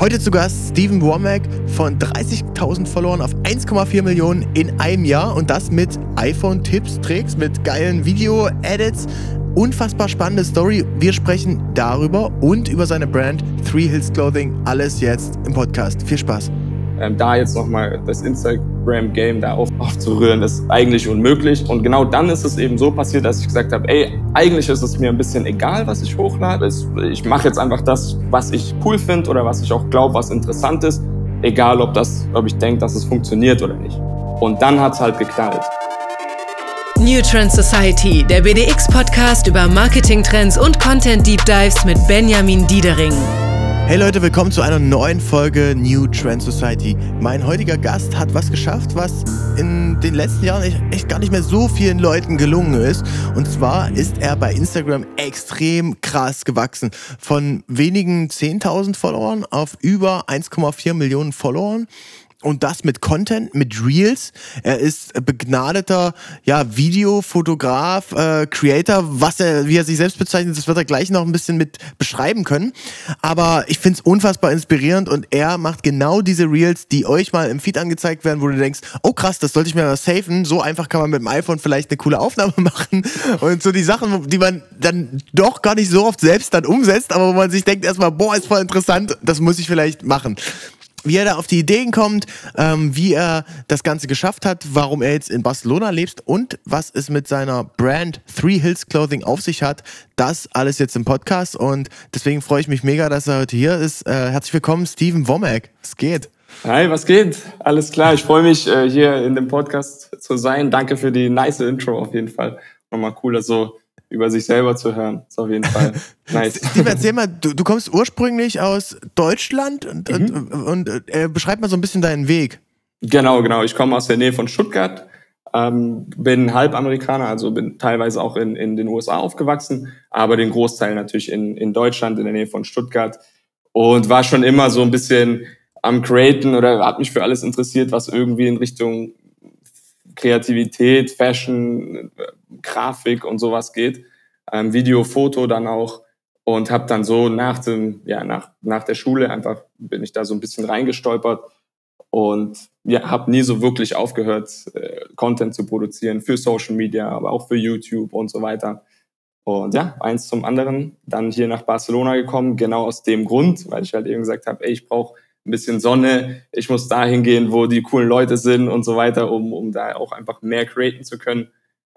Heute zu Gast Steven Womack von 30.000 Followern auf 1,4 Millionen in einem Jahr und das mit iPhone-Tipps, Tricks, mit geilen Video-Edits. Unfassbar spannende Story. Wir sprechen darüber und über seine Brand Three Hills Clothing. Alles jetzt im Podcast. Viel Spaß ähm, da jetzt nochmal das Instagram-Game da auf, aufzurühren, ist eigentlich unmöglich. Und genau dann ist es eben so passiert, dass ich gesagt habe, ey, eigentlich ist es mir ein bisschen egal, was ich hochlade. Ich mache jetzt einfach das, was ich cool finde oder was ich auch glaube, was interessant ist. Egal, ob, das, ob ich denke, dass es funktioniert oder nicht. Und dann hat es halt geknallt. New Trend Society, der BDX-Podcast über Marketing-Trends und Content-Deep Dives mit Benjamin Diedering. Hey Leute, willkommen zu einer neuen Folge New Trend Society. Mein heutiger Gast hat was geschafft, was in den letzten Jahren echt, gar nicht mehr so vielen Leuten gelungen ist. Und zwar ist er bei Instagram extrem krass gewachsen. Von wenigen 10.000 Followern auf über 1,4 Millionen Followern und das mit Content, mit Reels. Er ist begnadeter ja, Videofotograf, äh, Creator, was er, wie er sich selbst bezeichnet, das wird er gleich noch ein bisschen mit beschreiben können. Aber ich finde es unfassbar inspirierend und er macht genau diese Reels, die euch mal im Feed angezeigt werden, wo du denkst, oh krass, das sollte ich mir mal safen. So einfach kann man mit dem iPhone vielleicht eine coole Aufnahme machen. Und so die Sachen, die man dann doch gar nicht so oft selbst dann umsetzt, aber wo man sich denkt erstmal, boah, ist voll interessant, das muss ich vielleicht machen wie er da auf die Ideen kommt, ähm, wie er das Ganze geschafft hat, warum er jetzt in Barcelona lebt und was es mit seiner Brand Three Hills Clothing auf sich hat. Das alles jetzt im Podcast und deswegen freue ich mich mega, dass er heute hier ist. Äh, herzlich willkommen, Steven Womack. Es geht. Hi, was geht? Alles klar. Ich freue mich, äh, hier in dem Podcast zu sein. Danke für die nice Intro auf jeden Fall. Nochmal cool, dass so über sich selber zu hören. Ist auf jeden Fall nice. Steve, erzähl mal, du, du kommst ursprünglich aus Deutschland und, mhm. und, und äh, beschreib mal so ein bisschen deinen Weg. Genau, genau. Ich komme aus der Nähe von Stuttgart, ähm, bin Halbamerikaner, also bin teilweise auch in, in den USA aufgewachsen, aber den Großteil natürlich in, in Deutschland, in der Nähe von Stuttgart. Und war schon immer so ein bisschen am Createn oder hat mich für alles interessiert, was irgendwie in Richtung Kreativität, Fashion, Grafik und sowas geht. Ähm, Video, Foto dann auch. Und habe dann so nach dem, ja, nach, nach der Schule einfach bin ich da so ein bisschen reingestolpert und ja, habe nie so wirklich aufgehört, äh, Content zu produzieren für Social Media, aber auch für YouTube und so weiter. Und ja, eins zum anderen, dann hier nach Barcelona gekommen, genau aus dem Grund, weil ich halt eben gesagt habe, ey, ich brauche ein bisschen Sonne, ich muss dahin gehen, wo die coolen Leute sind und so weiter, um, um da auch einfach mehr createn zu können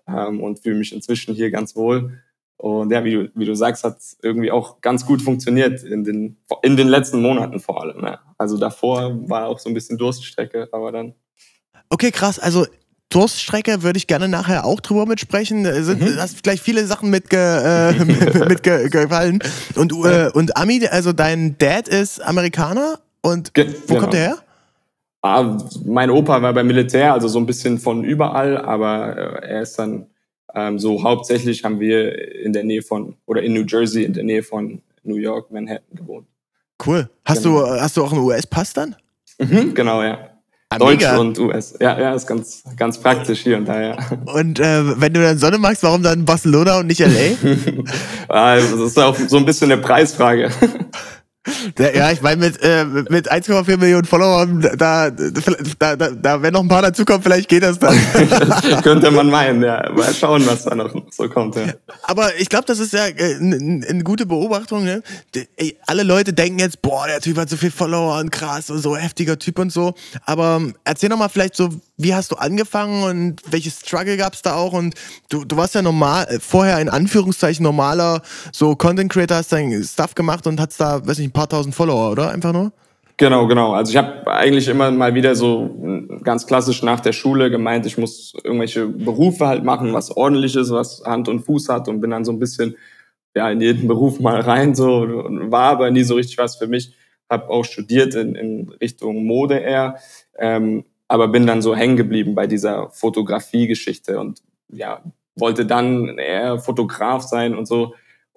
ähm, und fühle mich inzwischen hier ganz wohl. Und ja, wie du, wie du sagst, hat irgendwie auch ganz gut funktioniert in den, in den letzten Monaten vor allem. Ja. Also davor war auch so ein bisschen Durststrecke, aber dann. Okay, krass. Also Durststrecke würde ich gerne nachher auch drüber mitsprechen. Sind, mhm. Hast gleich viele Sachen mitge, äh, mitgefallen. Und, äh, und Ami, also dein Dad ist Amerikaner und Ge wo genau. kommt der her? Ah, mein Opa war beim Militär, also so ein bisschen von überall, aber äh, er ist dann ähm, so hauptsächlich haben wir in der Nähe von oder in New Jersey in der Nähe von New York, Manhattan gewohnt. Cool. Hast genau. du hast du auch einen US-Pass dann? Mhm, genau, ja. Ah, Deutsch mega. und US. Ja, ja, ist ganz, ganz praktisch hier und da, ja. Und äh, wenn du dann Sonne magst, warum dann Barcelona und nicht LA? Ah, das ist auch so ein bisschen eine Preisfrage. Ja, ich meine, mit, äh, mit 1,4 Millionen Followern, da, da, da, da, wenn noch ein paar dazukommen, vielleicht geht das dann. Könnte man meinen, ja. Mal schauen, was da noch so kommt, ja. Aber ich glaube, das ist ja äh, eine gute Beobachtung, ne? Ey, alle Leute denken jetzt, boah, der Typ hat so viel Follower und krass und so heftiger Typ und so. Aber ähm, erzähl noch mal vielleicht so, wie hast du angefangen und welche Struggle gab es da auch? Und du, du warst ja normal, äh, vorher in Anführungszeichen normaler, so Content Creator, hast dein Stuff gemacht und hast da, weiß nicht, paar tausend Follower, oder? Einfach nur? Genau, genau. Also ich habe eigentlich immer mal wieder so ganz klassisch nach der Schule gemeint, ich muss irgendwelche Berufe halt machen, was ordentliches, was Hand und Fuß hat und bin dann so ein bisschen ja in jeden Beruf mal rein so war aber nie so richtig was für mich. Habe auch studiert in, in Richtung Mode eher. Ähm, aber bin dann so hängen geblieben bei dieser Fotografie-Geschichte und ja, wollte dann eher Fotograf sein und so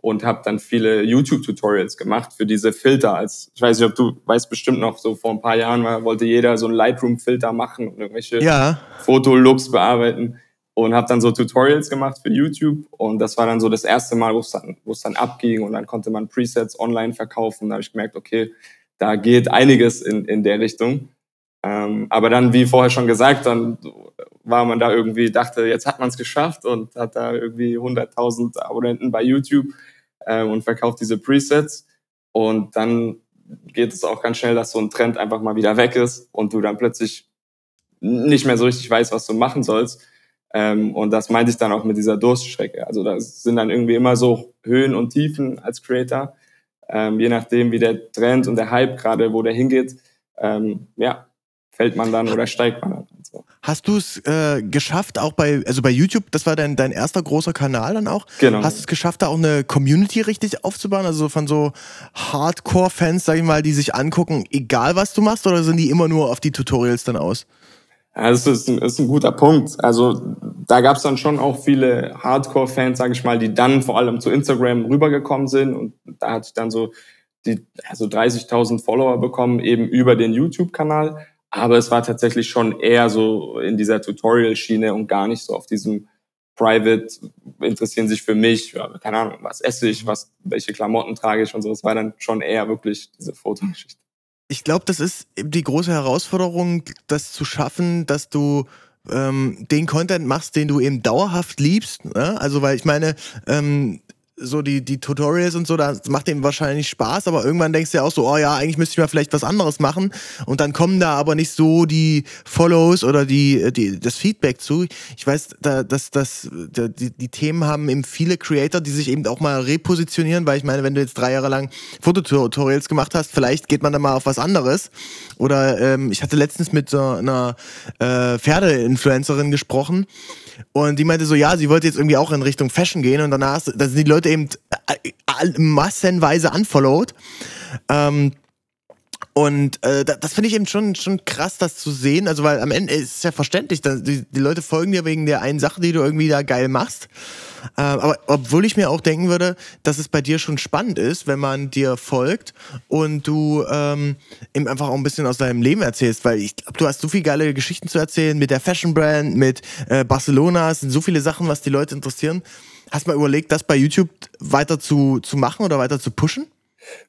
und habe dann viele YouTube-Tutorials gemacht für diese Filter. Als ich weiß nicht, ob du weißt bestimmt noch, so vor ein paar Jahren war, wollte jeder so einen Lightroom-Filter machen und irgendwelche ja. Fotolooks bearbeiten und habe dann so Tutorials gemacht für YouTube und das war dann so das erste Mal, wo es dann, wo es dann abging und dann konnte man Presets online verkaufen. Da habe ich gemerkt, okay, da geht einiges in, in der Richtung. Ähm, aber dann, wie vorher schon gesagt, dann war man da irgendwie, dachte, jetzt hat man es geschafft und hat da irgendwie 100.000 Abonnenten bei YouTube äh, und verkauft diese Presets. Und dann geht es auch ganz schnell, dass so ein Trend einfach mal wieder weg ist und du dann plötzlich nicht mehr so richtig weißt, was du machen sollst. Ähm, und das meinte ich dann auch mit dieser Durststrecke. Also da sind dann irgendwie immer so Höhen und Tiefen als Creator, ähm, je nachdem, wie der Trend und der Hype gerade, wo der hingeht. Ähm, ja, fällt man dann oder steigt man dann. Hast du es äh, geschafft, auch bei, also bei YouTube, das war dein, dein erster großer Kanal dann auch? Genau. Hast du es geschafft, da auch eine Community richtig aufzubauen? Also von so Hardcore-Fans, sag ich mal, die sich angucken, egal was du machst, oder sind die immer nur auf die Tutorials dann aus? Ja, das ist ein, ist ein guter Punkt. Also da gab es dann schon auch viele Hardcore-Fans, sage ich mal, die dann vor allem zu Instagram rübergekommen sind und da hatte ich dann so die also 30.000 Follower bekommen eben über den YouTube-Kanal. Aber es war tatsächlich schon eher so in dieser Tutorial-Schiene und gar nicht so auf diesem Private, interessieren sich für mich, ja, keine Ahnung, was esse ich, was, welche Klamotten trage ich und so. Es war dann schon eher wirklich diese Fotogeschichte. Ich glaube, das ist die große Herausforderung, das zu schaffen, dass du ähm, den Content machst, den du eben dauerhaft liebst. Ne? Also, weil ich meine, ähm, so die, die Tutorials und so, das macht dem wahrscheinlich Spaß, aber irgendwann denkst du ja auch so, oh ja, eigentlich müsste ich mal vielleicht was anderes machen und dann kommen da aber nicht so die Follows oder die, die das Feedback zu. Ich weiß, da, dass, dass die, die Themen haben eben viele Creator, die sich eben auch mal repositionieren, weil ich meine, wenn du jetzt drei Jahre lang Fototutorials gemacht hast, vielleicht geht man dann mal auf was anderes. Oder ähm, ich hatte letztens mit so einer äh, Pferde-Influencerin gesprochen und die meinte so, ja, sie wollte jetzt irgendwie auch in Richtung Fashion gehen und danach, da sind die Leute eben äh, massenweise unfollowed. Ähm, und äh, das finde ich eben schon, schon krass, das zu sehen. Also, weil am Ende ist es ja verständlich, die, die Leute folgen dir wegen der einen Sache, die du irgendwie da geil machst. Äh, aber obwohl ich mir auch denken würde, dass es bei dir schon spannend ist, wenn man dir folgt und du ähm, eben einfach auch ein bisschen aus deinem Leben erzählst, weil ich glaube, du hast so viele geile Geschichten zu erzählen mit der Fashion Brand, mit äh, Barcelona, es sind so viele Sachen, was die Leute interessieren. Hast du mal überlegt, das bei YouTube weiter zu, zu machen oder weiter zu pushen?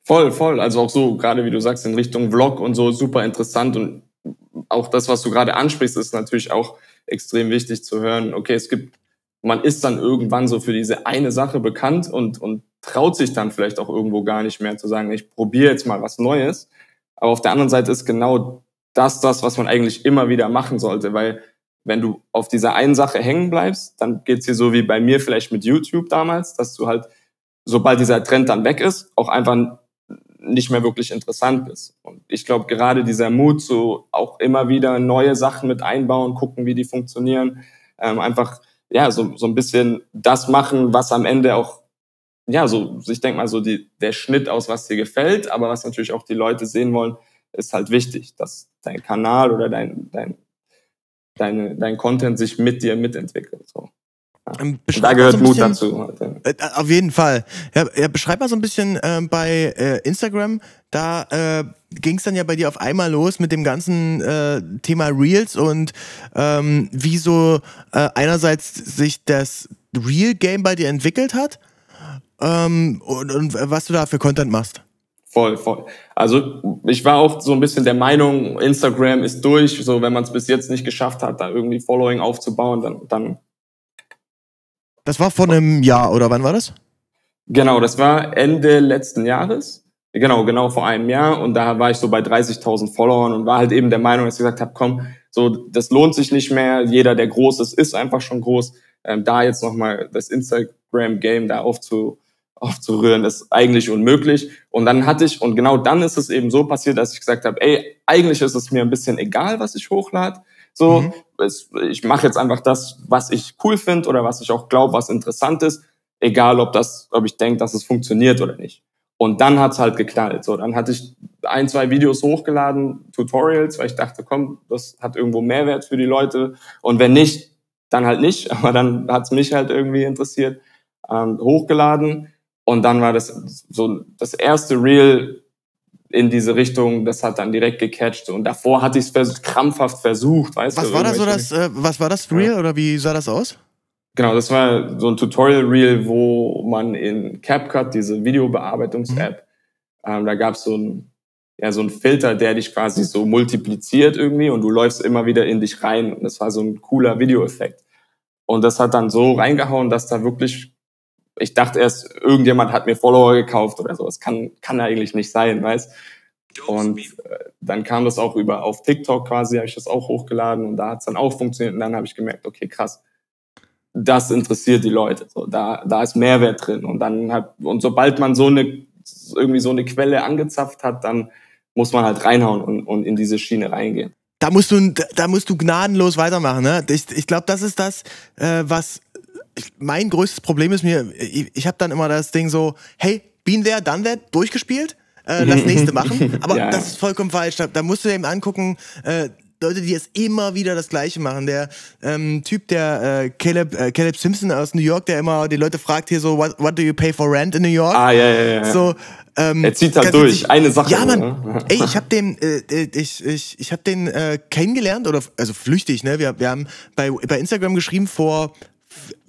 Voll, voll. Also auch so, gerade wie du sagst, in Richtung Vlog und so, super interessant. Und auch das, was du gerade ansprichst, ist natürlich auch extrem wichtig zu hören. Okay, es gibt, man ist dann irgendwann so für diese eine Sache bekannt und, und traut sich dann vielleicht auch irgendwo gar nicht mehr zu sagen, ich probiere jetzt mal was Neues. Aber auf der anderen Seite ist genau das das, was man eigentlich immer wieder machen sollte, weil wenn du auf dieser einen Sache hängen bleibst, dann geht's dir so wie bei mir vielleicht mit YouTube damals, dass du halt sobald dieser Trend dann weg ist, auch einfach nicht mehr wirklich interessant ist. Und ich glaube, gerade dieser Mut, so auch immer wieder neue Sachen mit einbauen, gucken, wie die funktionieren, ähm, einfach ja so so ein bisschen das machen, was am Ende auch ja so ich denke mal so die der Schnitt aus, was dir gefällt, aber was natürlich auch die Leute sehen wollen, ist halt wichtig, dass dein Kanal oder dein dein deine, dein Content sich mit dir mitentwickelt. So. Ähm, da gehört so Mut dazu. Halt, äh, auf jeden Fall. Ja, ja, beschreib mal so ein bisschen äh, bei äh, Instagram. Da äh, ging es dann ja bei dir auf einmal los mit dem ganzen äh, Thema Reels und ähm, wie so äh, einerseits sich das Real Game bei dir entwickelt hat ähm, und, und was du da für Content machst. Voll, voll. Also ich war auch so ein bisschen der Meinung, Instagram ist durch. So, wenn man es bis jetzt nicht geschafft hat, da irgendwie Following aufzubauen, dann, dann das war vor einem Jahr, oder wann war das? Genau, das war Ende letzten Jahres. Genau, genau vor einem Jahr. Und da war ich so bei 30.000 Followern und war halt eben der Meinung, dass ich gesagt habe, komm, so, das lohnt sich nicht mehr. Jeder, der groß ist, ist einfach schon groß. Ähm, da jetzt nochmal das Instagram-Game da aufzu, aufzurühren, ist eigentlich unmöglich. Und dann hatte ich, und genau dann ist es eben so passiert, dass ich gesagt habe, ey, eigentlich ist es mir ein bisschen egal, was ich hochlade. So, mhm. es, ich mache jetzt einfach das, was ich cool finde oder was ich auch glaube, was interessant ist, egal ob das, ob ich denke, dass es funktioniert oder nicht. Und dann hat's halt geknallt. So, dann hatte ich ein, zwei Videos hochgeladen, Tutorials, weil ich dachte, komm, das hat irgendwo Mehrwert für die Leute. Und wenn nicht, dann halt nicht. Aber dann hat's mich halt irgendwie interessiert. Ähm, hochgeladen. Und dann war das so das erste Reel in diese Richtung, das hat dann direkt gecatcht. Und davor hatte ich es krampfhaft versucht, weißt was du. War da so das, äh, was war das Reel ja. oder wie sah das aus? Genau, das war so ein Tutorial-Reel, wo man in CapCut, diese Videobearbeitungs-App, mhm. ähm, da gab es so ein, ja so ein Filter, der dich quasi so multipliziert irgendwie und du läufst immer wieder in dich rein. Und das war so ein cooler Videoeffekt. Und das hat dann so reingehauen, dass da wirklich, ich dachte erst, irgendjemand hat mir Follower gekauft oder so. Das kann, kann eigentlich nicht sein, weißt Und äh, dann kam das auch über auf TikTok quasi, habe ich das auch hochgeladen und da hat es dann auch funktioniert. Und dann habe ich gemerkt, okay, krass, das interessiert die Leute. So, da, da ist Mehrwert drin. Und dann hat, und sobald man so eine, irgendwie so eine Quelle angezapft hat, dann muss man halt reinhauen und, und in diese Schiene reingehen. Da musst du, da musst du gnadenlos weitermachen. Ne? Ich, ich glaube, das ist das, äh, was mein größtes Problem ist mir. Ich, ich habe dann immer das Ding so, hey, been there, done that, durchgespielt. Äh, lass nächste machen. Aber ja. das ist vollkommen falsch. Da, da musst du eben angucken, äh, Leute, die jetzt immer wieder das Gleiche machen. Der ähm, Typ, der äh, Caleb, äh, Caleb Simpson aus New York, der immer die Leute fragt hier so, what, what do you pay for rent in New York? Ah, ja, ja, ja. So, ähm, er zieht halt durch, sich, eine Sache. Ja, Mann, ne? ey, ich habe den, äh, äh, ich, ich, ich habe den äh, kennengelernt oder also flüchtig, ne? Wir, wir haben bei, bei Instagram geschrieben vor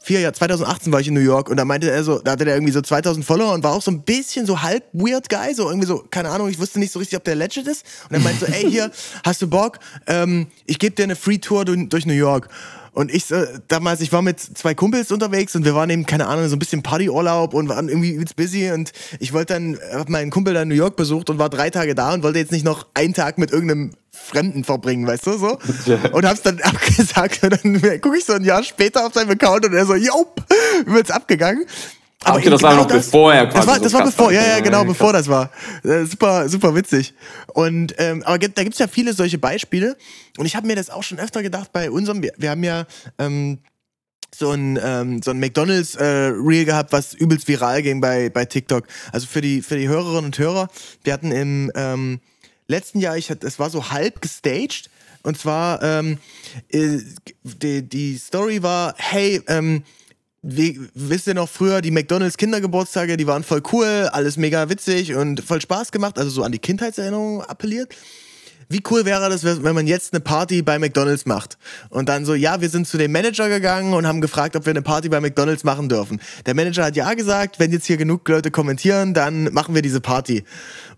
vier Jahren, 2018 war ich in New York und da meinte er so, da hatte er irgendwie so 2000 Follower und war auch so ein bisschen so halb weird Guy, so irgendwie so, keine Ahnung, ich wusste nicht so richtig, ob der legit ist. Und er meinte so, ey, hier, hast du Bock? Ähm, ich gebe dir eine Free Tour durch New York. Und ich damals, ich war mit zwei Kumpels unterwegs und wir waren eben, keine Ahnung, so ein bisschen Partyurlaub und waren irgendwie übelst busy und ich wollte dann, hab meinen Kumpel dann New York besucht und war drei Tage da und wollte jetzt nicht noch einen Tag mit irgendeinem Fremden verbringen, weißt du, so. Und hab's dann abgesagt und dann gucke ich so ein Jahr später auf seinem Account und er so, jop, wird's abgegangen. Aber okay, das war genau noch das, bevor er quasi Das war, das so war bevor, ja, ja, genau, bevor das war. Äh, super, super witzig. Und ähm, aber da gibt's ja viele solche Beispiele. Und ich habe mir das auch schon öfter gedacht bei unserem, wir, wir haben ja ähm, so ein, ähm, so ein McDonalds äh, Reel gehabt, was übelst viral ging bei, bei TikTok. Also für die, für die Hörerinnen und Hörer, wir hatten im ähm, letzten Jahr, ich es war so halb gestaged. Und zwar, ähm, äh, die, die Story war, hey, ähm, wie, wisst ihr noch früher, die McDonalds Kindergeburtstage, die waren voll cool, alles mega witzig und voll Spaß gemacht, also so an die Kindheitserinnerungen appelliert. Wie cool wäre das, wenn man jetzt eine Party bei McDonalds macht? Und dann so, ja, wir sind zu dem Manager gegangen und haben gefragt, ob wir eine Party bei McDonalds machen dürfen. Der Manager hat ja gesagt, wenn jetzt hier genug Leute kommentieren, dann machen wir diese Party.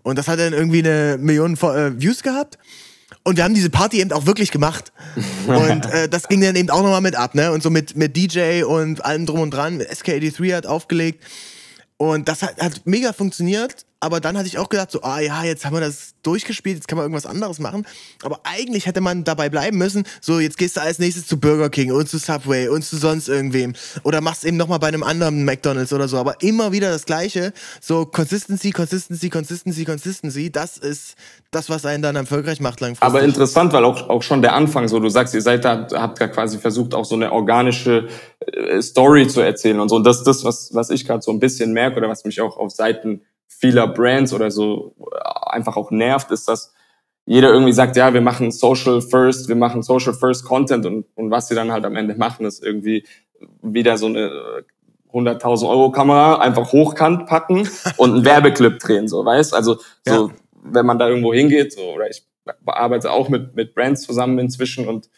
Und das hat dann irgendwie eine Million äh, Views gehabt. Und wir haben diese Party eben auch wirklich gemacht. Und äh, das ging dann eben auch nochmal mit ab, ne? Und so mit, mit DJ und allem drum und dran. SK83 hat aufgelegt. Und das hat, hat mega funktioniert aber dann hatte ich auch gedacht, so, ah ja, jetzt haben wir das durchgespielt, jetzt kann man irgendwas anderes machen. Aber eigentlich hätte man dabei bleiben müssen, so, jetzt gehst du als nächstes zu Burger King und zu Subway und zu sonst irgendwem. Oder machst eben nochmal bei einem anderen McDonalds oder so. Aber immer wieder das Gleiche. So, Consistency, Consistency, Consistency, Consistency, das ist das, was einen dann erfolgreich macht langfristig. Aber interessant, weil auch, auch schon der Anfang so, du sagst, ihr seid da, habt ja quasi versucht, auch so eine organische äh, Story zu erzählen und so. Und das das, was, was ich gerade so ein bisschen merke oder was mich auch auf Seiten vieler Brands oder so einfach auch nervt, ist, dass jeder irgendwie sagt, ja, wir machen Social First, wir machen Social First Content und, und was sie dann halt am Ende machen, ist irgendwie wieder so eine 100.000 Euro Kamera einfach hochkant packen und einen Werbeclip drehen, so, weißt? Also, so, ja. wenn man da irgendwo hingeht, so, oder ich bearbeite auch mit, mit Brands zusammen inzwischen und,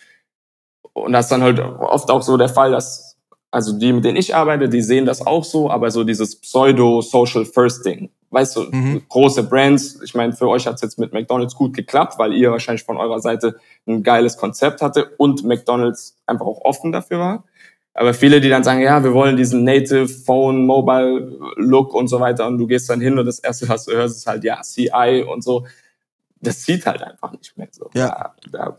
und das ist dann halt oft auch so der Fall, dass, also die, mit denen ich arbeite, die sehen das auch so, aber so dieses Pseudo-Social-First-Ding, weißt du, mhm. große Brands, ich meine, für euch hat es jetzt mit McDonalds gut geklappt, weil ihr wahrscheinlich von eurer Seite ein geiles Konzept hatte und McDonalds einfach auch offen dafür war. Aber viele, die dann sagen, ja, wir wollen diesen Native Phone, Mobile Look und so weiter und du gehst dann hin und das erste, was du hörst, ist halt, ja, CI und so. Das sieht halt einfach nicht mehr so. Ja. Da, da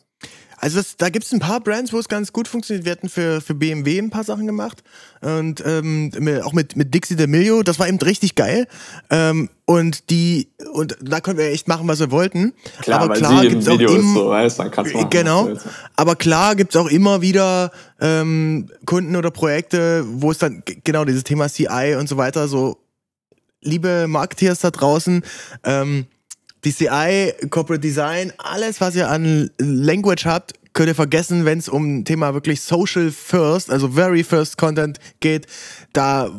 also das, da gibt es ein paar Brands, wo es ganz gut funktioniert. Wir hatten für, für BMW ein paar Sachen gemacht und ähm, auch mit, mit Dixie D'Amelio, das war eben richtig geil. Ähm, und die und da konnten wir echt machen, was wir wollten. Klar, aber klar gibt's Video auch im, so, weißt, dann kannst du machen, Genau. Aber klar gibt's auch immer wieder ähm, Kunden oder Projekte, wo es dann genau dieses Thema CI und so weiter so liebe Marketeers da draußen, ähm, DCI, Corporate Design, alles, was ihr an Language habt, könnt ihr vergessen, wenn es um Thema wirklich Social First, also Very First Content geht. Da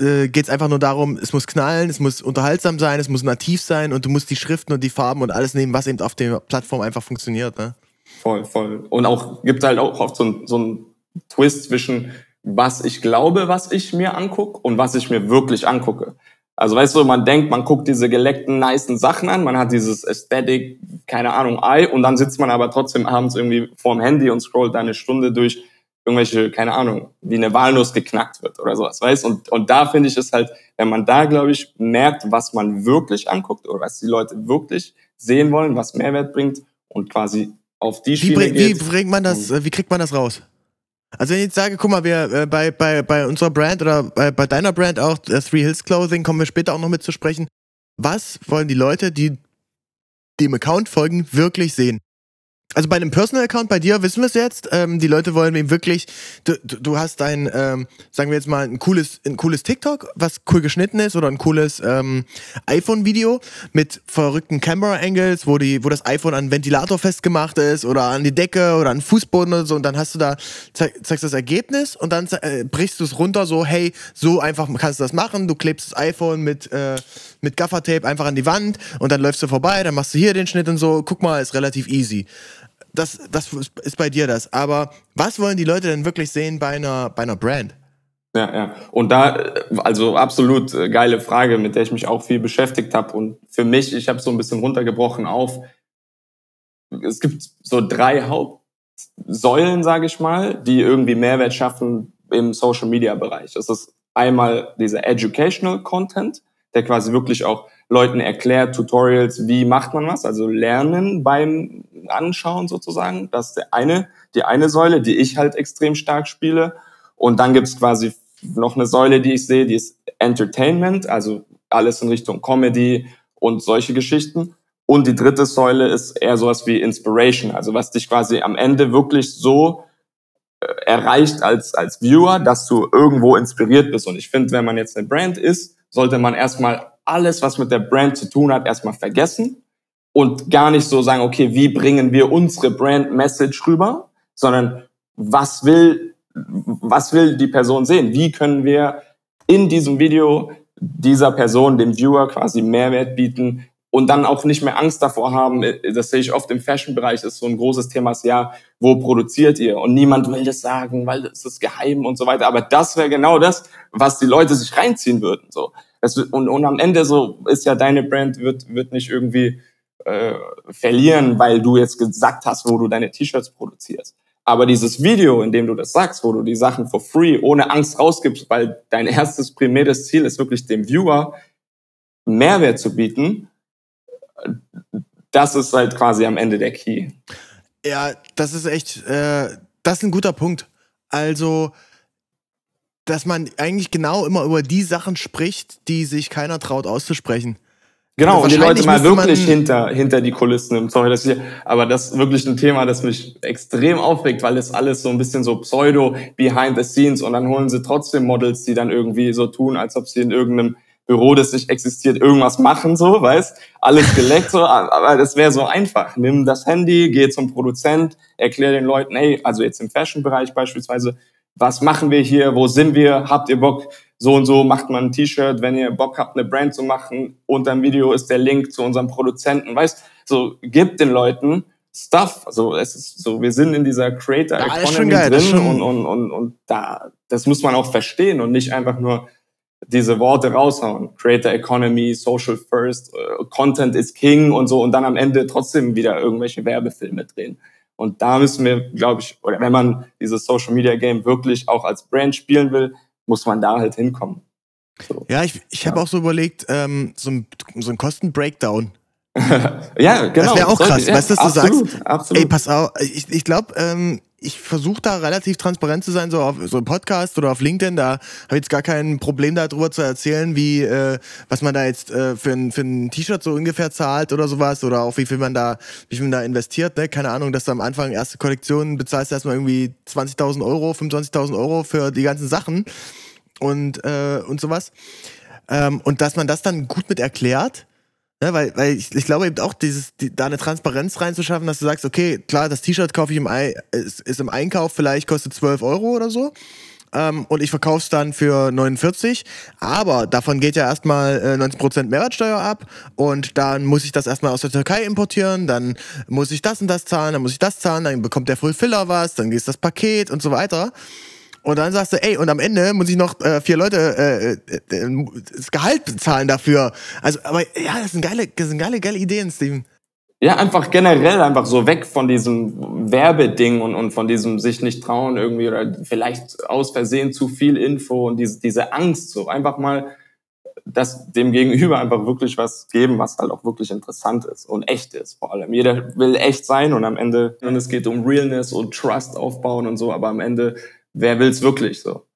äh, geht es einfach nur darum, es muss knallen, es muss unterhaltsam sein, es muss nativ sein und du musst die Schriften und die Farben und alles nehmen, was eben auf der Plattform einfach funktioniert. Ne? Voll, voll. Und auch gibt halt auch oft so, so einen Twist zwischen was ich glaube, was ich mir angucke und was ich mir wirklich angucke. Also weißt du, man denkt, man guckt diese geleckten, nicen Sachen an, man hat dieses Aesthetic, keine Ahnung, Ei, und dann sitzt man aber trotzdem abends irgendwie vorm Handy und scrollt da eine Stunde durch irgendwelche, keine Ahnung, wie eine Walnuss geknackt wird oder sowas, weißt? Und, und da finde ich es halt, wenn man da, glaube ich, merkt, was man wirklich anguckt oder was die Leute wirklich sehen wollen, was Mehrwert bringt und quasi auf die Schiene wie, geht. Wie bringt man das, wie kriegt man das raus? Also wenn ich jetzt sage, guck mal, wir äh, bei, bei, bei unserer Brand oder bei, bei deiner Brand auch, äh, Three Hills Clothing, kommen wir später auch noch mit zu sprechen. Was wollen die Leute, die dem Account folgen, wirklich sehen? Also bei einem Personal-Account bei dir wissen wir es jetzt. Ähm, die Leute wollen eben wirklich, du, du hast ein, ähm, sagen wir jetzt mal, ein cooles, ein cooles TikTok, was cool geschnitten ist, oder ein cooles ähm, iPhone-Video mit verrückten Camera-Angles, wo, wo das iPhone an Ventilator festgemacht ist oder an die Decke oder an den Fußboden oder so. Und dann hast du da, zeig, zeigst das Ergebnis und dann äh, brichst du es runter, so, hey, so einfach kannst du das machen. Du klebst das iPhone mit, äh, mit Gaffertape einfach an die Wand und dann läufst du vorbei, dann machst du hier den Schnitt und so. Guck mal, ist relativ easy das, das ist bei dir das. Aber was wollen die Leute denn wirklich sehen bei einer, bei einer Brand? Ja, ja. Und da, also absolut äh, geile Frage, mit der ich mich auch viel beschäftigt habe. Und für mich, ich habe so ein bisschen runtergebrochen auf, es gibt so drei Hauptsäulen, sage ich mal, die irgendwie Mehrwert schaffen im Social-Media-Bereich. Das ist einmal dieser Educational Content, der quasi wirklich auch Leuten erklärt, Tutorials, wie macht man was, also Lernen beim Anschauen sozusagen. Das ist der eine, die eine Säule, die ich halt extrem stark spiele. Und dann gibt's quasi noch eine Säule, die ich sehe, die ist Entertainment, also alles in Richtung Comedy und solche Geschichten. Und die dritte Säule ist eher sowas wie Inspiration, also was dich quasi am Ende wirklich so äh, erreicht als, als Viewer, dass du irgendwo inspiriert bist. Und ich finde, wenn man jetzt eine Brand ist, sollte man erstmal alles, was mit der Brand zu tun hat, erstmal vergessen und gar nicht so sagen, okay, wie bringen wir unsere Brand-Message rüber, sondern was will, was will die Person sehen? Wie können wir in diesem Video dieser Person, dem Viewer quasi Mehrwert bieten und dann auch nicht mehr Angst davor haben, das sehe ich oft im Fashion-Bereich, ist so ein großes Thema, ist ja, wo produziert ihr? Und niemand will das sagen, weil das ist geheim und so weiter. Aber das wäre genau das, was die Leute sich reinziehen würden. So. Das, und, und am Ende so ist ja deine Brand wird, wird nicht irgendwie äh, verlieren, weil du jetzt gesagt hast, wo du deine T-Shirts produzierst. Aber dieses Video, in dem du das sagst, wo du die Sachen for free, ohne Angst rausgibst, weil dein erstes primäres Ziel ist wirklich dem Viewer Mehrwert zu bieten, das ist halt quasi am Ende der Key. Ja, das ist echt, äh, das ist ein guter Punkt. Also, dass man eigentlich genau immer über die Sachen spricht, die sich keiner traut auszusprechen. Genau, und die Leute mal wirklich hinter, hinter die Kulissen im Sorry, dass ich, aber das ist wirklich ein Thema, das mich extrem aufregt, weil es alles so ein bisschen so pseudo behind the scenes und dann holen sie trotzdem Models, die dann irgendwie so tun, als ob sie in irgendeinem Büro, das nicht existiert, irgendwas machen, so, weißt, alles geleckt, so, aber das wäre so einfach. Nimm das Handy, geh zum Produzent, erklär den Leuten, ey, also jetzt im Fashion-Bereich beispielsweise, was machen wir hier, wo sind wir, habt ihr Bock, so und so macht man ein T-Shirt, wenn ihr Bock habt, eine Brand zu machen, unter dem Video ist der Link zu unserem Produzenten, weißt, so, gibt den Leuten Stuff, also es ist so, wir sind in dieser Creator ja, Economy geil, drin und, und, und, und da, das muss man auch verstehen und nicht einfach nur diese Worte raushauen. Creator Economy, Social First, uh, Content is King und so und dann am Ende trotzdem wieder irgendwelche Werbefilme drehen. Und da müssen wir, glaube ich, oder wenn man dieses Social Media Game wirklich auch als Brand spielen will, muss man da halt hinkommen. So. Ja, ich, ich habe auch so überlegt, ähm, so ein, so ein Kosten-Breakdown. ja, genau. Das wäre auch krass, ja, weißt du, dass du absolut, sagst, absolut. ey, pass auf, ich, ich glaube, ähm, ich versuche da relativ transparent zu sein, so auf so einem Podcast oder auf LinkedIn. Da habe ich jetzt gar kein Problem darüber zu erzählen, wie äh, was man da jetzt äh, für ein, für ein T-Shirt so ungefähr zahlt oder sowas oder auch wie viel man da, wie viel man da investiert. Ne? Keine Ahnung, dass du am Anfang erste Kollektion bezahlst erstmal irgendwie 20.000 Euro, 25.000 Euro für die ganzen Sachen und äh, und sowas. Ähm, und dass man das dann gut mit erklärt Ne, weil, weil ich, ich glaube eben auch, dieses, die, da eine Transparenz reinzuschaffen, dass du sagst, okay, klar, das T-Shirt kaufe ich im, Ei, ist, ist im Einkauf vielleicht kostet 12 Euro oder so. Ähm, und ich verkaufe es dann für 49, aber davon geht ja erstmal äh, 19% Mehrwertsteuer ab und dann muss ich das erstmal aus der Türkei importieren, dann muss ich das und das zahlen, dann muss ich das zahlen, dann bekommt der Fulfiller was, dann geht das Paket und so weiter. Und dann sagst du, ey, und am Ende muss ich noch äh, vier Leute äh, äh, äh das Gehalt bezahlen dafür. Also, aber ja, das sind geile, das sind geile, geile Ideen, Steven. Ja, einfach generell einfach so weg von diesem Werbeding und, und von diesem sich nicht trauen irgendwie oder vielleicht aus Versehen zu viel Info und diese, diese Angst so einfach mal das dem Gegenüber einfach wirklich was geben, was halt auch wirklich interessant ist und echt ist vor allem. Jeder will echt sein und am Ende, und es geht um Realness und Trust aufbauen und so, aber am Ende, wer will's wirklich so?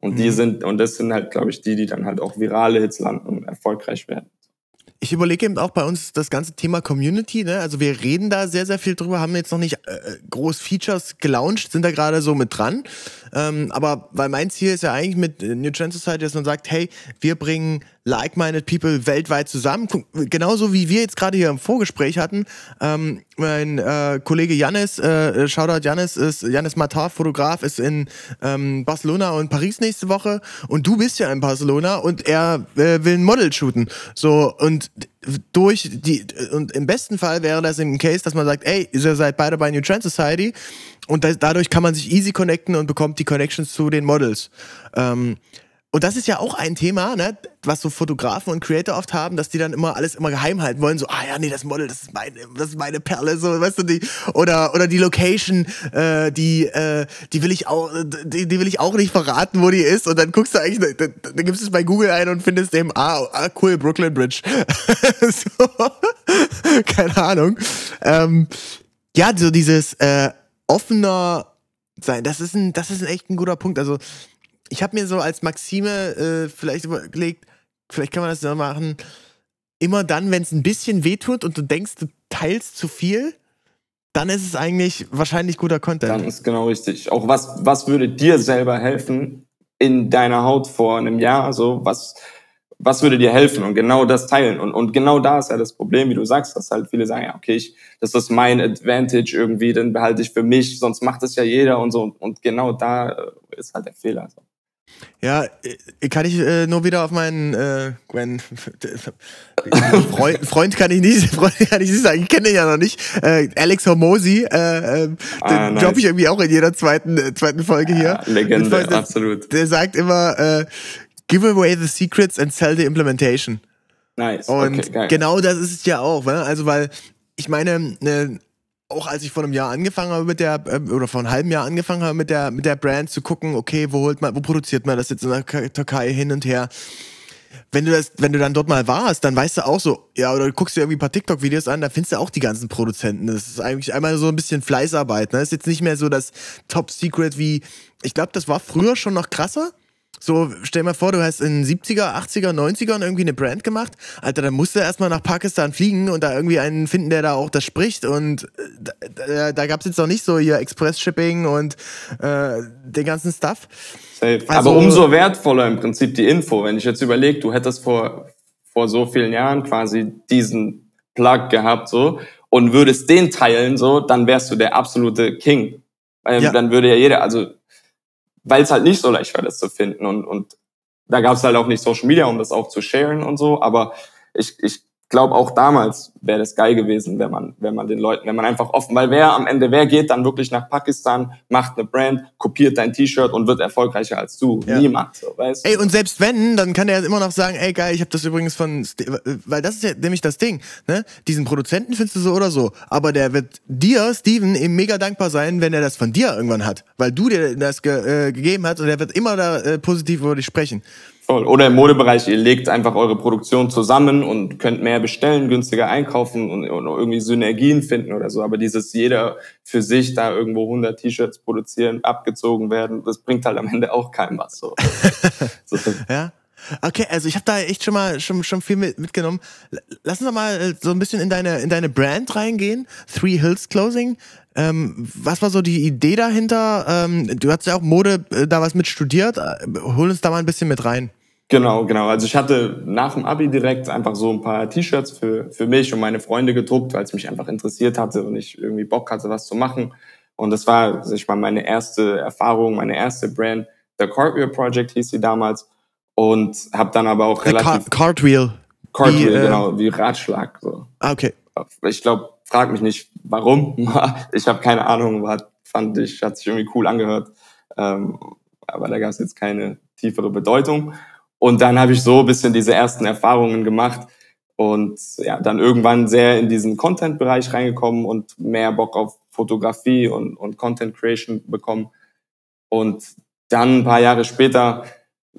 Und mhm. die sind, und das sind halt, glaube ich, die, die dann halt auch virale Hits landen und erfolgreich werden. Ich überlege eben auch bei uns das ganze Thema Community, ne? Also wir reden da sehr, sehr viel drüber, haben jetzt noch nicht äh, groß Features gelauncht, sind da gerade so mit dran. Ähm, aber weil mein Ziel ist ja eigentlich mit New Trend Society, dass man sagt, hey, wir bringen like-minded people weltweit zusammen. Genauso wie wir jetzt gerade hier im Vorgespräch hatten. Ähm, mein äh, Kollege Janis, äh, Shoutout Janis, ist Janis Matar, Fotograf, ist in ähm, Barcelona und Paris nächste Woche. Und du bist ja in Barcelona und er äh, will ein Model shooten. So, und durch die, und im besten Fall wäre das im Case, dass man sagt, ey, ihr seid beide bei New Trend Society und da, dadurch kann man sich easy connecten und bekommt die Connections zu den Models. Ähm, und das ist ja auch ein Thema, ne, was so Fotografen und Creator oft haben, dass die dann immer alles immer geheim halten wollen, so, ah ja, nee, das Model, das ist meine, das ist meine Perle, so, weißt du, die, oder, oder die Location, äh, die, äh, die will ich auch, die, die will ich auch nicht verraten, wo die ist, und dann guckst du eigentlich, dann, dann gibst du es bei Google ein und findest dem, ah, ah cool, Brooklyn Bridge. so, keine Ahnung. Ähm, ja, so dieses, äh, offener sein, das ist ein, das ist ein echt ein guter Punkt, also, ich habe mir so als Maxime äh, vielleicht überlegt, vielleicht kann man das so machen, immer dann, wenn es ein bisschen wehtut und du denkst, du teilst zu viel, dann ist es eigentlich wahrscheinlich guter Content. Dann ist genau richtig. Auch was, was würde dir selber helfen in deiner Haut vor einem Jahr? So, was, was würde dir helfen? Und genau das teilen. Und, und genau da ist ja das Problem, wie du sagst, dass halt viele sagen, ja, okay, ich, das ist mein Advantage irgendwie, dann behalte ich für mich, sonst macht es ja jeder und so. Und genau da äh, ist halt der Fehler. So. Ja, äh, kann ich äh, nur wieder auf meinen äh, Gwen Freund, Freund kann ich nicht, Freund kann ich nicht sagen, ich kenne ihn ja noch nicht. Äh, Alex Hormosi, äh, äh, ah, den nice. droppe ich irgendwie auch in jeder zweiten äh, zweiten Folge hier. Ja, Legende, der, absolut. Der sagt immer, äh, give away the secrets and sell the implementation. Nice. Und okay, genau das ist es ja auch, ne? Also weil ich meine, ne, auch als ich vor einem Jahr angefangen habe mit der, äh, oder vor einem halben Jahr angefangen habe mit der, mit der Brand zu gucken, okay, wo holt man, wo produziert man das jetzt in der Türkei hin und her. Wenn du das, wenn du dann dort mal warst, dann weißt du auch so, ja, oder du guckst dir irgendwie ein paar TikTok-Videos an, da findest du auch die ganzen Produzenten. Das ist eigentlich einmal so ein bisschen Fleißarbeit, ne? Das ist jetzt nicht mehr so das Top Secret wie, ich glaube, das war früher schon noch krasser so, stell mal vor, du hast in 70er, 80er, 90ern irgendwie eine Brand gemacht. Alter, dann musst du erstmal nach Pakistan fliegen und da irgendwie einen finden, der da auch das spricht. Und äh, da, da, da gab es jetzt noch nicht so hier Express-Shipping und äh, den ganzen Stuff. Safe. Also, Aber umso wertvoller im Prinzip die Info. Wenn ich jetzt überlege, du hättest vor, vor so vielen Jahren quasi diesen Plug gehabt, so, und würdest den teilen, so, dann wärst du der absolute King. Ähm, ja. Dann würde ja jeder, also weil es halt nicht so leicht war, das zu finden. Und, und da gab es halt auch nicht Social Media, um das auch zu sharen und so. Aber ich, ich glaube auch damals wäre das geil gewesen, wenn man, wenn man den Leuten, wenn man einfach offen, weil wer am Ende, wer geht dann wirklich nach Pakistan, macht eine Brand, kopiert dein T-Shirt und wird erfolgreicher als du? Ja. Niemand, so, weißt Ey, und selbst wenn, dann kann er immer noch sagen, ey geil, ich habe das übrigens von, weil das ist ja nämlich das Ding, ne? Diesen Produzenten findest du so oder so, aber der wird dir, Steven, eben mega dankbar sein, wenn er das von dir irgendwann hat, weil du dir das ge äh, gegeben hast und er wird immer da äh, positiv über dich sprechen. Voll. Oder im Modebereich, ihr legt einfach eure Produktion zusammen und könnt mehr bestellen, günstiger einkaufen und, und irgendwie Synergien finden oder so. Aber dieses jeder für sich da irgendwo 100 T-Shirts produzieren, abgezogen werden, das bringt halt am Ende auch keinem was. So. so. ja. Okay, also ich habe da echt schon mal schon, schon viel mit, mitgenommen. Lass uns doch mal äh, so ein bisschen in deine in deine Brand reingehen. Three Hills Closing. Ähm, was war so die Idee dahinter? Ähm, du hast ja auch Mode äh, da was mit studiert. Äh, hol uns da mal ein bisschen mit rein. Genau, genau. Also ich hatte nach dem Abi direkt einfach so ein paar T-Shirts für, für mich und meine Freunde gedruckt, weil es mich einfach interessiert hatte und ich irgendwie Bock hatte, was zu machen. Und das war, sag ich mal, meine erste Erfahrung, meine erste Brand. The Cartwheel Project hieß sie damals. Und habe dann aber auch relativ... Car Cartwheel. Cartwheel, wie, äh, genau, wie Ratschlag. So. Ah, okay. Ich glaube, frag mich nicht, warum. ich habe keine Ahnung, war, fand ich, hat sich irgendwie cool angehört. Ähm, aber da gab es jetzt keine tiefere Bedeutung. Und dann habe ich so ein bisschen diese ersten Erfahrungen gemacht und ja, dann irgendwann sehr in diesen Content-Bereich reingekommen und mehr Bock auf Fotografie und, und Content Creation bekommen. Und dann ein paar Jahre später,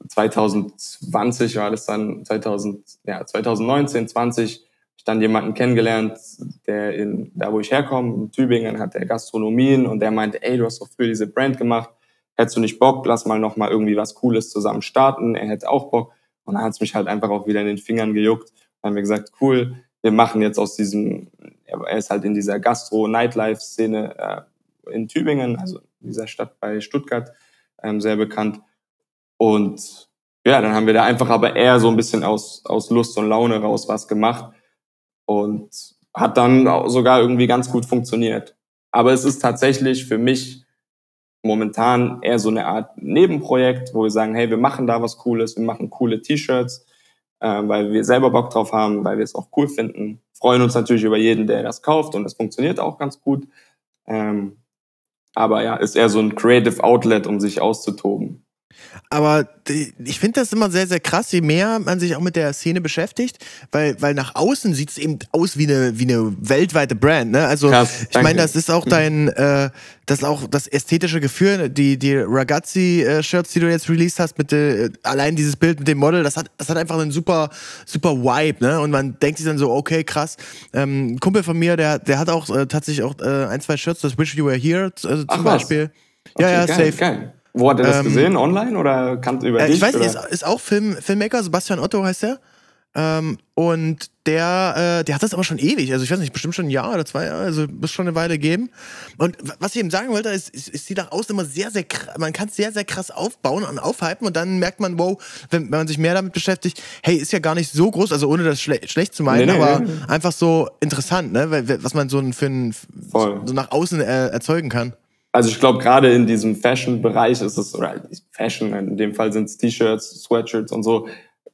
2020 war das dann, 2000, ja, 2019, 20, ich dann jemanden kennengelernt, der in, da wo ich herkomme, in Tübingen, hat der Gastronomien und der meinte, ey, du hast doch früher diese Brand gemacht, hättest du nicht Bock, lass mal noch mal irgendwie was Cooles zusammen starten. Er hätte auch Bock. Und dann hat es mich halt einfach auch wieder in den Fingern gejuckt. Dann haben wir gesagt, cool, wir machen jetzt aus diesem, er ist halt in dieser Gastro-Nightlife-Szene äh, in Tübingen, also in dieser Stadt bei Stuttgart, ähm, sehr bekannt. Und ja, dann haben wir da einfach aber eher so ein bisschen aus, aus Lust und Laune raus was gemacht und hat dann sogar irgendwie ganz gut funktioniert. Aber es ist tatsächlich für mich momentan eher so eine Art Nebenprojekt, wo wir sagen, hey, wir machen da was Cooles, wir machen coole T-Shirts, äh, weil wir selber Bock drauf haben, weil wir es auch cool finden. Freuen uns natürlich über jeden, der das kauft und das funktioniert auch ganz gut. Ähm, aber ja, ist eher so ein Creative Outlet, um sich auszutoben. Aber ich finde das immer sehr, sehr krass, je mehr man sich auch mit der Szene beschäftigt, weil, weil nach außen sieht es eben aus wie eine, wie eine weltweite Brand. Ne? Also krass, ich meine, das ist auch mhm. dein, äh, das auch das ästhetische Gefühl, die, die Ragazzi-Shirts, die du jetzt released hast, mit äh, allein dieses Bild mit dem Model, das hat, das hat einfach einen super, super Vibe, ne? Und man denkt sich dann so, okay, krass. Ähm, ein Kumpel von mir, der, der hat auch äh, tatsächlich auch äh, ein, zwei Shirts, das Wish You Were Here äh, zum Ach, Beispiel. Okay, ja, ja, geil, safe. Geil. Wo hat er das ähm, gesehen? Online oder kannte über äh, dich? Ich weiß nicht, ist, ist, auch Film, Filmmaker, Sebastian Otto heißt der. Ähm, und der, äh, der hat das aber schon ewig, also ich weiß nicht, bestimmt schon ein Jahr oder zwei Jahre, also muss schon eine Weile geben. Und was ich eben sagen wollte, ist, ist, ist die nach außen immer sehr, sehr krass, man kann es sehr, sehr krass aufbauen und aufhypen und dann merkt man, wow, wenn, wenn, man sich mehr damit beschäftigt, hey, ist ja gar nicht so groß, also ohne das schle schlecht zu meinen, nee, nee, aber nee. einfach so interessant, ne, was man so für ein, Voll. so nach außen äh, erzeugen kann also ich glaube, gerade in diesem Fashion-Bereich ist es, oder Fashion, in dem Fall sind es T-Shirts, Sweatshirts und so,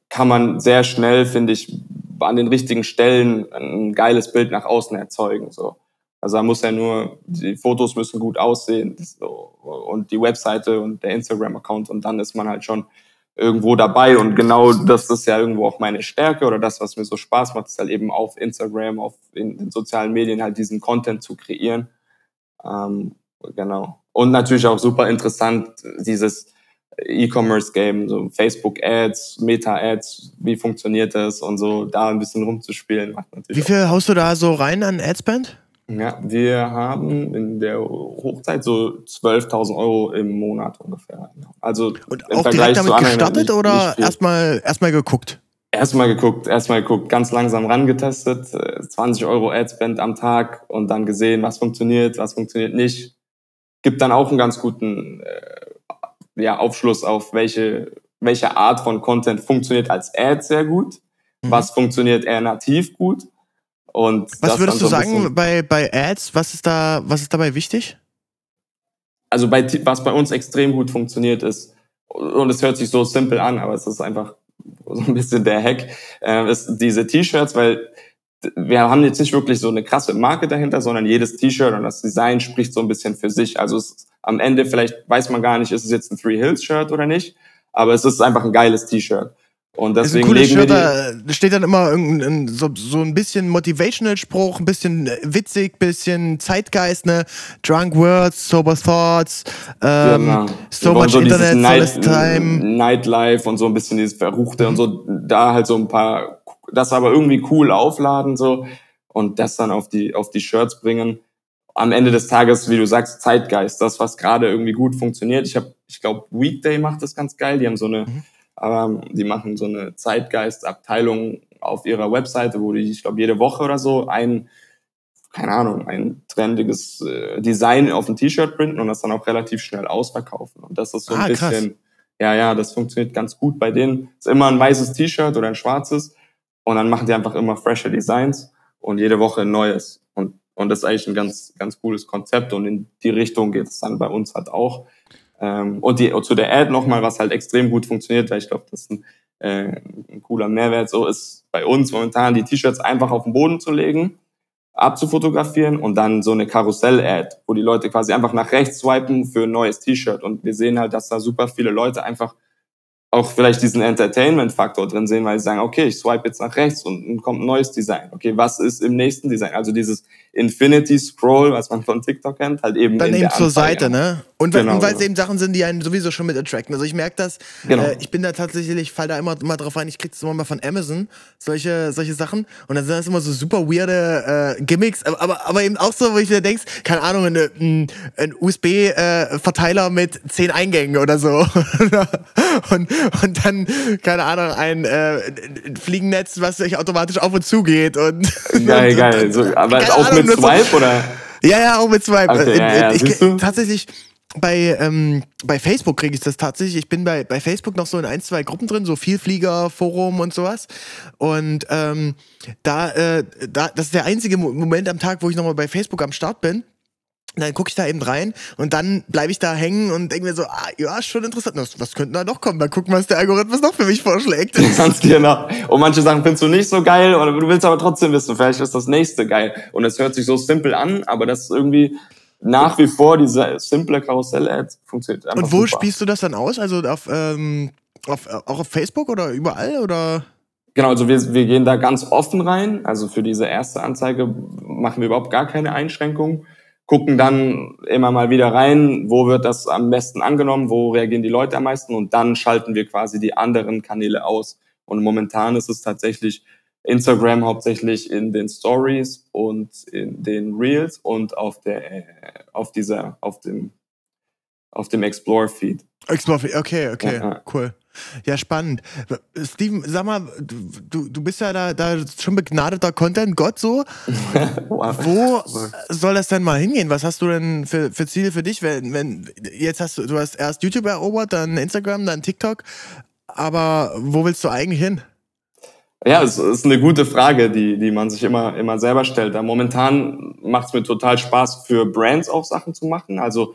kann man sehr schnell, finde ich, an den richtigen Stellen ein geiles Bild nach außen erzeugen. So. Also da muss ja nur, die Fotos müssen gut aussehen so, und die Webseite und der Instagram-Account und dann ist man halt schon irgendwo dabei und genau das ist ja irgendwo auch meine Stärke oder das, was mir so Spaß macht, ist halt eben auf Instagram, auf in den sozialen Medien halt diesen Content zu kreieren. Ähm, Genau. Und natürlich auch super interessant, dieses E-Commerce-Game, so Facebook-Ads, Meta-Ads, wie funktioniert das und so, da ein bisschen rumzuspielen. Macht natürlich wie viel haust du da so rein an Adspend? Ja, wir haben in der Hochzeit so 12.000 Euro im Monat ungefähr. Also und auch Vergleich direkt damit gestartet oder erstmal erstmal geguckt? Erstmal geguckt, erstmal geguckt, ganz langsam rangetestet, 20 äh, Euro Adspend am Tag und dann gesehen, was funktioniert, was funktioniert nicht gibt dann auch einen ganz guten äh, ja, Aufschluss auf, welche, welche Art von Content funktioniert als Ad sehr gut, mhm. was funktioniert eher nativ gut. Und was würdest du sagen bei, bei Ads? Was ist da, was ist dabei wichtig? Also bei, was bei uns extrem gut funktioniert ist, und es hört sich so simpel an, aber es ist einfach so ein bisschen der Hack, äh, ist diese T-Shirts, weil wir haben jetzt nicht wirklich so eine krasse Marke dahinter, sondern jedes T-Shirt und das Design spricht so ein bisschen für sich. Also es, am Ende vielleicht weiß man gar nicht, ist es jetzt ein Three Hills Shirt oder nicht, aber es ist einfach ein geiles T-Shirt. Und deswegen legen Shirt, wir die, da steht dann immer so, so ein bisschen Motivational-Spruch, ein bisschen witzig, bisschen Zeitgeist, ne? Drunk Words, Sober Thoughts, ähm, genau. so much so Internet, Night, time. Nightlife und so ein bisschen dieses Verruchte mhm. und so, da halt so ein paar das aber irgendwie cool aufladen so und das dann auf die auf die Shirts bringen. Am Ende des Tages, wie du sagst, Zeitgeist, das was gerade irgendwie gut funktioniert. Ich habe, ich glaube, Weekday macht das ganz geil. Die haben so eine, mhm. ähm, die machen so eine Zeitgeist-Abteilung auf ihrer Webseite, wo die, ich glaube, jede Woche oder so ein keine Ahnung, ein trendiges äh, Design auf ein T-Shirt printen und das dann auch relativ schnell ausverkaufen. Und das ist so ein ah, bisschen, krass. ja, ja, das funktioniert ganz gut bei denen. Ist immer ein weißes T-Shirt oder ein schwarzes und dann machen die einfach immer fresher Designs und jede Woche ein neues. Und, und das ist eigentlich ein ganz, ganz cooles Konzept und in die Richtung geht es dann bei uns halt auch. Ähm, und die, zu der Ad nochmal, was halt extrem gut funktioniert, weil ich glaube, das ist ein, äh, ein cooler Mehrwert so ist bei uns momentan, die T-Shirts einfach auf den Boden zu legen. abzufotografieren und dann so eine Karussell-Ad, wo die Leute quasi einfach nach rechts swipen für ein neues T-Shirt. Und wir sehen halt, dass da super viele Leute einfach auch vielleicht diesen Entertainment-Faktor drin sehen, weil sie sagen, okay, ich swipe jetzt nach rechts und dann kommt ein neues Design. Okay, was ist im nächsten Design? Also dieses Infinity Scroll, was man von TikTok kennt, halt eben Dann eben zur. Seite, ne? Und weil Genau, es genau. eben Sachen sind, die einen sowieso schon mit attracten. Also ich merke das, Genau. äh, ich bin da tatsächlich, ich fall da immer, immer drauf ein, ich krieg's immer mal von Amazon, solche, solche Sachen. Und dann sind das immer so super weirde äh, Gimmicks, aber, aber, aber eben auch so, wo ich mir denkst, keine Ahnung, eine, ein, ein USB-Verteiler mit zehn Eingängen oder so. und, und dann, keine Ahnung, ein, äh, Fliegennetz, was sich automatisch auf und zu geht. Und, Geil, und, geil. So, aber auch Ahnung, mit nur so- Swipe oder? ja, ja, auch mit Swipe. Okay, Äh, ja, ja, ich? Tatsächlich bei, ähm, bei Facebook kriege ich das tatsächlich. Ich bin bei, bei Facebook noch so in ein, zwei Gruppen drin, so Vielflieger, Forum und sowas. Und ähm, da, äh, da, das ist der einzige Mo- Moment am Tag, wo ich nochmal bei Facebook am Start bin. Und dann gucke ich da eben rein und dann bleibe ich da hängen und denke mir so, ah, ja, schon interessant. Was, was könnte da noch kommen? Mal gucken, was der Algorithmus noch für mich vorschlägt. Ganz genau. Und manche Sachen findest du nicht so geil, oder du willst aber trotzdem wissen, vielleicht ist das nächste geil. Und es hört sich so simpel an, aber das ist irgendwie nach wie vor diese simple Karussell-Ad funktioniert einfach Und wo super. spielst du das dann aus? Also auf, ähm, auf, auch auf Facebook oder überall? Oder? Genau, also wir, wir gehen da ganz offen rein. Also für diese erste Anzeige machen wir überhaupt gar keine Einschränkungen. Gucken dann immer mal wieder rein, wo wird das am besten angenommen, wo reagieren die Leute am meisten und dann schalten wir quasi die anderen Kanäle aus. Und momentan ist es tatsächlich Instagram hauptsächlich in den Stories und in den Reels und auf der äh, auf dieser auf dem auf dem Explore Feed. Explore, okay, okay, Ja, cool. Ja, spannend. Steven, sag mal, du, du bist ja da, da schon begnadeter Content-Gott so. Wo soll das denn mal hingehen? Was hast du denn für, für Ziele für dich? Wenn, wenn, jetzt hast du, du hast erst YouTube erobert, dann Instagram, dann TikTok. Aber wo willst du eigentlich hin? Ja, es ist eine gute Frage, die, die man sich immer, immer selber stellt. Da momentan macht es mir total Spaß, für Brands auch Sachen zu machen. Also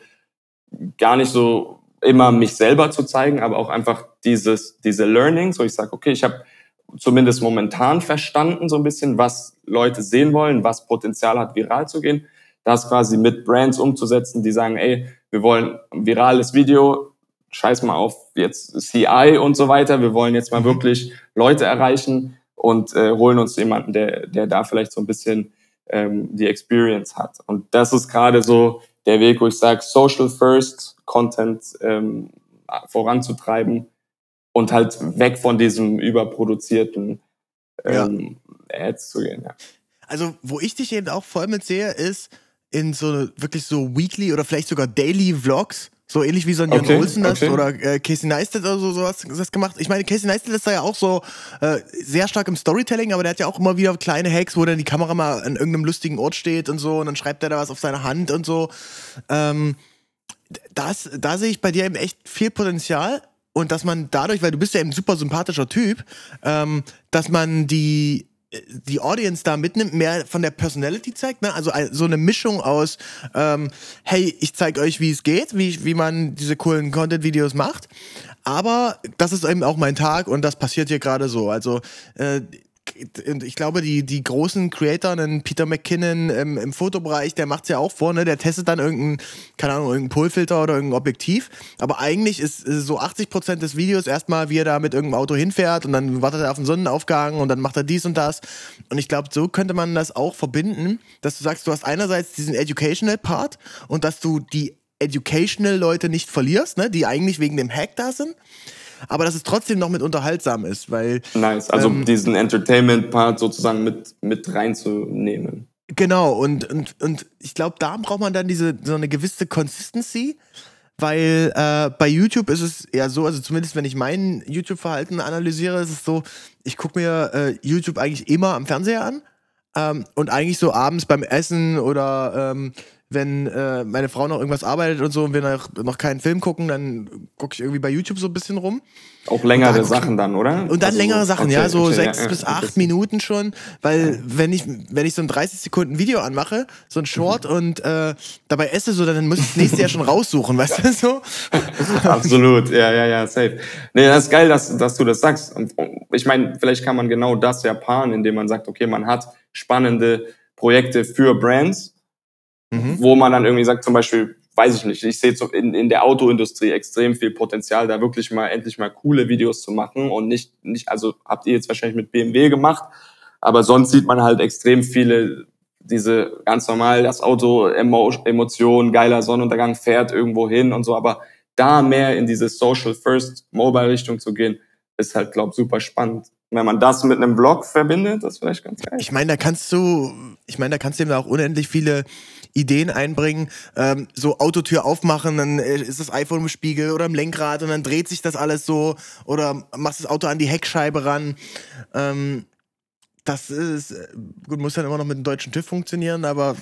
gar nicht so immer mich selber zu zeigen, aber auch einfach dieses, diese Learnings, wo ich sage, okay, ich habe zumindest momentan verstanden so ein bisschen, was Leute sehen wollen, was Potenzial hat, viral zu gehen. Das quasi mit Brands umzusetzen, die sagen, ey, wir wollen ein virales Video, scheiß mal auf jetzt CI und so weiter. Wir wollen jetzt mal wirklich Leute erreichen und äh, holen uns jemanden, der, der da vielleicht so ein bisschen ähm, die Experience hat. Und das ist gerade so der Weg, wo ich sage, Social First, Content ähm, voranzutreiben und halt weg von diesem überproduzierten ähm, Ads zu gehen. Ja. Also, wo ich dich eben auch voll mit sehe, ist in so wirklich so Weekly oder vielleicht sogar Daily Vlogs. So ähnlich wie so ein Jan Okay, Olsen das okay. oder äh, Casey Neistat oder so sowas das gemacht. Ich meine, Casey Neistat ist da ja auch so äh, sehr stark im Storytelling, aber der hat ja auch immer wieder kleine Hacks, wo dann die Kamera mal an irgendeinem lustigen Ort steht und so und dann schreibt er da was auf seine Hand und so. Ähm, das, da sehe ich bei dir eben echt viel Potenzial und dass man dadurch, weil du bist ja eben ein super sympathischer Typ, ähm, dass man die die Audience da mitnimmt, mehr von der Personality zeigt, ne? Also so eine Mischung aus, ähm, hey, ich zeig euch, wie es geht, wie, wie man diese coolen Content-Videos macht. Aber das ist eben auch mein Tag und das passiert hier gerade so. Also äh, und ich glaube, die, die großen Creator, einen Peter McKinnon im, im Fotobereich, der macht's ja auch vor, ne? Der testet dann irgendeinen, keine Ahnung, irgendeinen Polfilter oder irgendein Objektiv. Aber eigentlich ist, ist so 80% des Videos erstmal, wie er da mit irgendeinem Auto hinfährt und dann wartet er auf den Sonnenaufgang und dann macht er dies und das. Und ich glaube, so könnte man das auch verbinden, dass du sagst, du hast einerseits diesen Educational Part und dass du die Educational Leute nicht verlierst, ne? Die eigentlich wegen dem Hack da sind. Aber dass es trotzdem noch mit unterhaltsam ist, weil Nice. Also Ähm, diesen Entertainment-Part sozusagen mit, mit reinzunehmen. Genau, und, und, und ich glaube, da braucht man dann diese so eine gewisse Consistency, weil äh, bei YouTube ist es ja so, also zumindest wenn ich mein YouTube-Verhalten analysiere, ist es so, ich gucke mir äh, YouTube eigentlich immer am Fernseher an ähm, und eigentlich so abends beim Essen oder ähm, wenn äh, meine Frau noch irgendwas arbeitet und so und wir noch, noch keinen Film gucken, dann gucke ich irgendwie bei YouTube so ein bisschen rum. Auch längere da guck ich- Sachen dann, oder? Und dann Also längere Sachen, okay, ja, so okay, sechs ja, bis okay. acht Minuten schon, weil wenn ich wenn ich so ein 30 Sekunden Video anmache, so ein Short Mhm. und äh, dabei esse so, dann muss ich das nächste Jahr schon raussuchen, weißt du so? Absolut, ja, ja, ja, safe. Nee, das ist geil, dass, dass du das sagst. Und ich meine, vielleicht kann man genau das ja paaren, indem man sagt, okay, man hat spannende Projekte für Brands, mhm. wo man dann irgendwie sagt, zum Beispiel, weiß ich nicht, ich sehe in, in der Autoindustrie extrem viel Potenzial, da wirklich mal endlich mal coole Videos zu machen und nicht, nicht, also habt ihr jetzt wahrscheinlich mit BMW gemacht, aber sonst sieht man halt extrem viele diese ganz normal das Auto Emo Emotion geiler Sonnenuntergang fährt irgendwo hin und so aber da mehr in diese Social First Mobile Richtung zu gehen ist halt glaub super spannend wenn man das mit einem Vlog verbindet das ist vielleicht ganz geil ich meine da kannst du ich meine da kannst du eben auch unendlich viele Ideen einbringen, ähm, so Autotür aufmachen, dann äh, ist das iPhone im Spiegel oder im Lenkrad und dann dreht sich das alles so oder machst das Auto an die Heckscheibe ran. Ähm, das ist, äh, gut, muss dann immer noch mit dem deutschen TÜV funktionieren, aber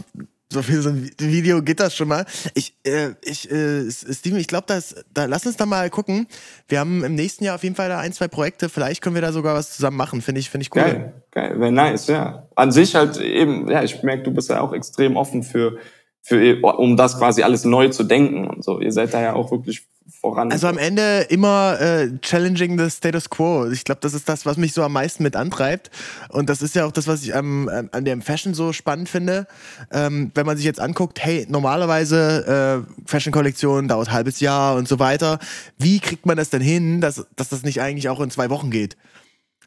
so viel so ein Video geht das schon mal. Ich, äh, ich, äh, Steven, ich glaube, da lass uns da mal gucken. Wir haben im nächsten Jahr auf jeden Fall da ein, zwei Projekte. Vielleicht können wir da sogar was zusammen machen. Finde ich, finde ich cool. Geil, geil, wäre nice, ja. An sich halt eben, ja, ich merke, du bist ja auch extrem offen für, für, um das quasi alles neu zu denken und so. Ihr seid da ja auch wirklich voran. Also am Ende immer äh, challenging the status quo. Ich glaube, das ist das, was mich so am meisten mit antreibt. Und das ist ja auch das, was ich am, an dem Fashion so spannend finde. Ähm, wenn man sich jetzt anguckt, hey, normalerweise äh, Fashion-Kollektion dauert ein halbes Jahr und so weiter. Wie kriegt man das denn hin, dass, dass das nicht eigentlich auch in zwei Wochen geht?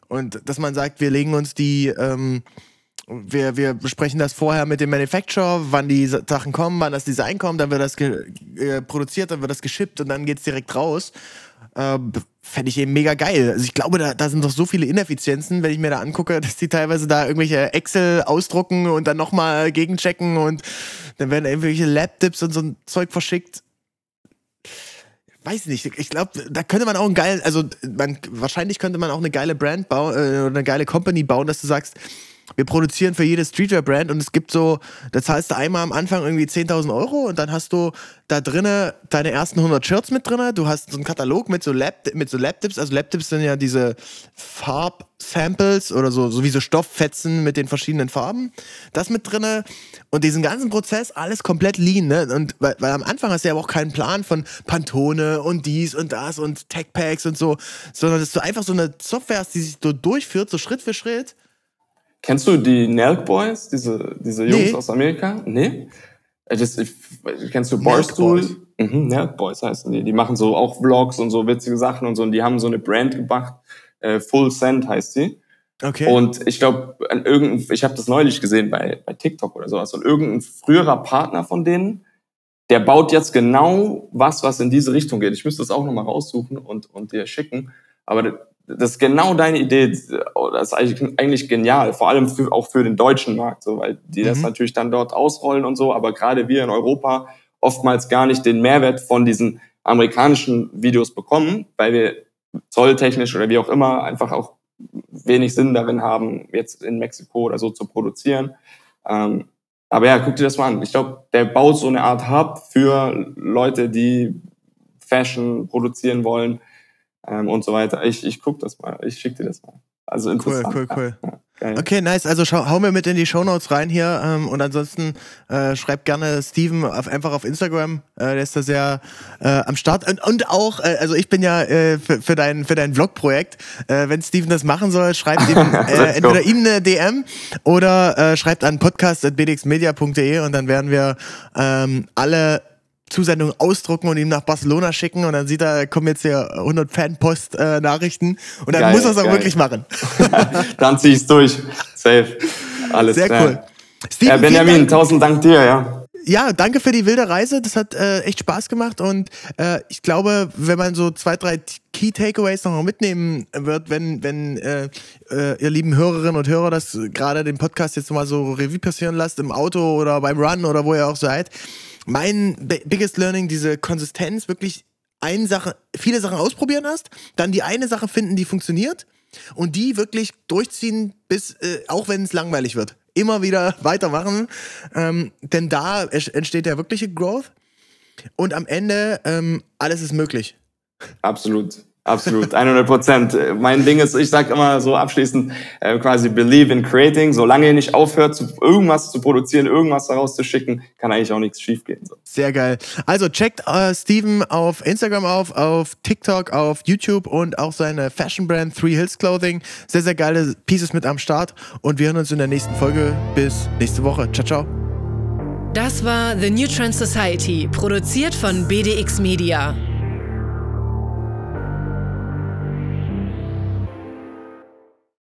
Und dass man sagt, wir legen uns die ähm, wir, wir besprechen das vorher mit dem Manufacturer, wann die Sachen kommen, wann das Design kommt, dann wird das äh, produziert, dann wird das geschippt und dann geht es direkt raus. Äh, Fände ich eben mega geil. Also ich glaube, da, da sind doch so viele Ineffizienzen, wenn ich mir da angucke, dass die teilweise da irgendwelche Excel ausdrucken und dann nochmal gegenchecken und dann werden irgendwelche Lab-Dips und so ein Zeug verschickt weiß nicht, ich glaube, da könnte man auch ein geil, also man, wahrscheinlich könnte man auch eine geile Brand bauen, äh, eine geile Company bauen, dass du sagst, wir produzieren für jede Streetwear-Brand und es gibt so, da zahlst du einmal am Anfang irgendwie 10.000 Euro und dann hast du da drinnen deine ersten 100 Shirts mit drinne. Du hast so einen Katalog mit so Lab, mit so Lab-Tips. Also Lab-Tips sind ja diese Farb-Samples oder so, so wie so Stofffetzen mit den verschiedenen Farben. Das mit drinne und diesen ganzen Prozess alles komplett lean, ne? Und weil, weil am Anfang hast du ja auch keinen Plan von Pantone und dies und das und Tech-Packs und so, sondern dass du einfach so eine Software hast, die sich so durchführt, so Schritt für Schritt Kennst du die Nelk Boys, diese, diese Jungs nee. aus Amerika? Nee? Äh, das, ich, kennst du Barstool? Mhm, Nelk Boys heißen die. Die machen so auch Vlogs und so witzige Sachen und so. Und die haben so eine Brand gemacht. Äh, Full Send heißt die. Okay. Und ich glaube, ich habe das neulich gesehen bei, bei TikTok oder sowas. Und irgendein früherer Partner von denen, der baut jetzt genau was, was in diese Richtung geht. Ich müsste das auch nochmal raussuchen und, und dir schicken. Aber das ist genau deine Idee. Oh, das ist eigentlich, eigentlich genial, vor allem für, auch für den deutschen Markt, so, weil die mhm. das natürlich dann dort ausrollen und so. Aber gerade wir in Europa oftmals gar nicht den Mehrwert von diesen amerikanischen Videos bekommen, weil wir zolltechnisch oder wie auch immer einfach auch wenig Sinn darin haben, jetzt in Mexiko oder so zu produzieren. Ähm, aber ja, guck dir das mal an. Ich glaube, der baut so eine Art Hub für Leute, die Fashion produzieren wollen ähm, und so weiter. Ich, ich guck das mal, ich schicke dir das mal. Also interessant. Cool, cool, cool. Ja, okay, nice. Also schau, hau mir mit in die Shownotes rein hier ähm, und ansonsten äh, schreib gerne Steven auf, einfach auf Instagram. Äh, der ist da sehr äh, am Start. Und, und auch, äh, also ich bin ja äh, für, für, dein, für dein Vlog-Projekt. Äh, wenn Steven das machen soll, schreibt ihm entweder ihm eine DM oder schreibt an podcast.bdxmedia.de und dann werden wir ähm, alle Zusendung ausdrucken und ihm nach Barcelona schicken und dann sieht er, kommen jetzt hier 100 Fanpost-Nachrichten äh, und dann geil, muss er es auch geil. wirklich machen. dann zieh ich's durch. Safe. Alles Sehr klar. cool. Steven, ja, Benjamin, tausend Dank dir, ja. Ja, danke für die wilde Reise. Das hat äh, echt Spaß gemacht und äh, ich glaube, wenn man so zwei, drei Key Takeaways noch mitnehmen wird, wenn, wenn äh, äh, ihr lieben Hörerinnen und Hörer das gerade den Podcast jetzt mal so Revue passieren lasst im Auto oder beim Run oder wo ihr auch seid, mein biggest learning, diese Konsistenz, wirklich eine Sache, viele Sachen ausprobieren hast, dann die eine Sache finden, die funktioniert und die wirklich durchziehen, bis, äh, auch wenn es langweilig wird. Immer wieder weitermachen, ähm, denn da entsteht der wirkliche Growth und am Ende ähm, alles ist möglich. Absolut. Absolut, 100 Prozent. Mein Ding ist, ich sage immer so abschließend, äh, quasi believe in creating. Solange ihr nicht aufhört, zu, irgendwas zu produzieren, irgendwas daraus zu schicken, kann eigentlich auch nichts schiefgehen. So. Sehr geil. Also checkt äh, Steven auf Instagram auf, auf TikTok, auf YouTube und auch seine Fashion Brand Three Hills Clothing. Sehr, sehr geile Pieces mit am Start und wir hören uns in der nächsten Folge. Bis nächste Woche. Ciao, ciao. Das war The New Trend Society, produziert von BDX Media.